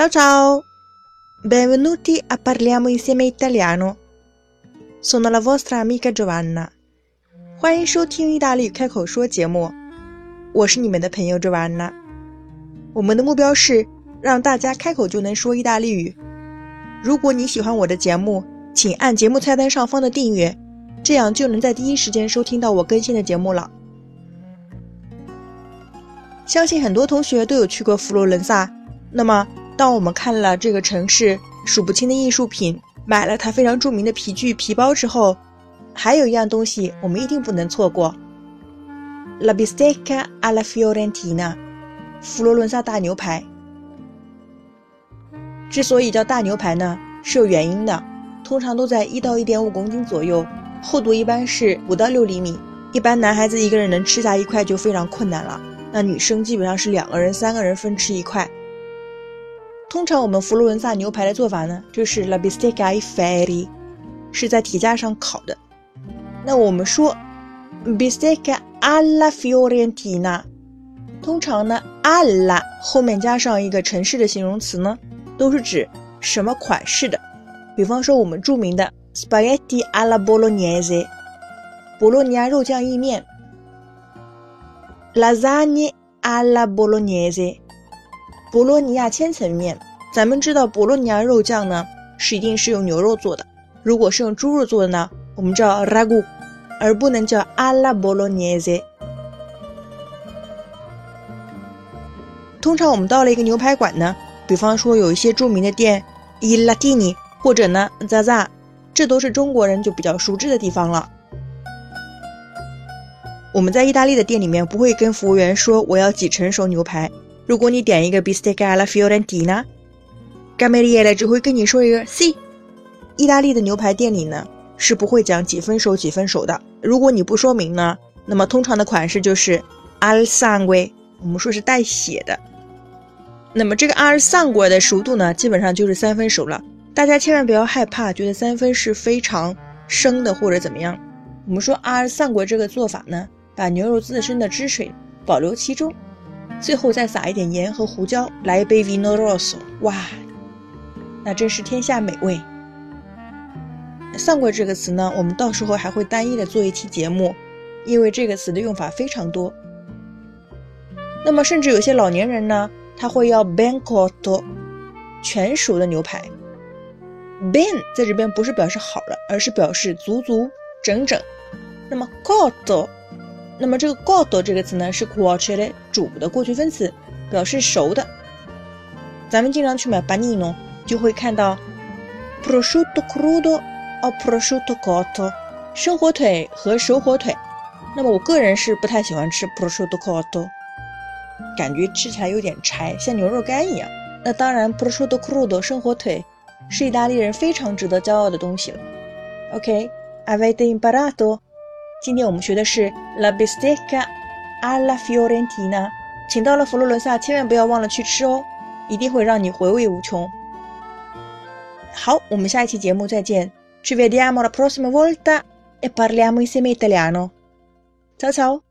Ciao ciao! Benvenuti a Parliamo insieme italiano. Sono la vostra amica Giovanna. 欢迎收听意大利语开口说节目，我是你们的朋友 Giovanna。我们的目标是让大家开口就能说意大利语。如果你喜欢我的节目，请按节目菜单上方的订阅，这样就能在第一时间收听到我更新的节目了。相信很多同学都有去过佛罗伦萨，那么。当我们看了这个城市数不清的艺术品，买了它非常著名的皮具、皮包之后，还有一样东西我们一定不能错过：La bistecca alla fiorentina，佛罗伦萨大牛排。之所以叫大牛排呢，是有原因的。通常都在一到一点五公斤左右，厚度一般是五到六厘米。一般男孩子一个人能吃下一块就非常困难了，那女生基本上是两个人、三个人分吃一块。通常我们佛罗伦萨牛排的做法呢，就是 la bistecca ai ferri，是在铁架上烤的。那我们说 bistecca alla fiorentina，通常呢 alla 后面加上一个城市的形容词呢，都是指什么款式的。比方说我们著名的 spaghetti alla bolognese，博洛尼亚肉酱意面；lasagna alla bolognese。博洛尼亚千层面，咱们知道博洛尼亚肉酱呢是一定是用牛肉做的。如果是用猪肉做的呢，我们叫 ragu，而不能叫 alla bolognese。通常我们到了一个牛排馆呢，比方说有一些著名的店，i latini 或者呢 zaza，这都是中国人就比较熟知的地方了。我们在意大利的店里面不会跟服务员说我要几成熟牛排。如果你点一个 bistecca alla fiorentina，cameriere 只会跟你说一个 C。意大利的牛排店里呢是不会讲几分熟几分熟的。如果你不说明呢，那么通常的款式就是 al sangue，我们说是带血的。那么这个 al sangue 的熟度呢，基本上就是三分熟了。大家千万不要害怕，觉得三分是非常生的或者怎么样。我们说 al sangue 这个做法呢，把牛肉自身的汁水保留其中。最后再撒一点盐和胡椒，来一杯 vino rosso，哇，那真是天下美味。上过这个词呢，我们到时候还会单一的做一期节目，因为这个词的用法非常多。那么甚至有些老年人呢，他会要 ben cotto，全熟的牛排。ben 在这边不是表示好了，而是表示足足整整。那么 cotto。那么这个 “god” 这个词呢，是 “cuocere” 煮的过去分词，表示熟的。咱们经常去买 panino，就会看到 prosciutto crudo o prosciutto cotto，生火腿和熟火腿。那么我个人是不太喜欢吃 prosciutto cotto，感觉吃起来有点柴，像牛肉干一样。那当然，prosciutto crudo 生火腿是意大利人非常值得骄傲的东西了。OK，avete imparato？今天我们学的是 La bistecca alla fiorentina，请到了佛罗伦萨，千万不要忘了去吃哦，一定会让你回味无穷。好，我们下一期节目再见，Ci vediamo la prossima volta e parliamo insieme italiano。Ciao ciao。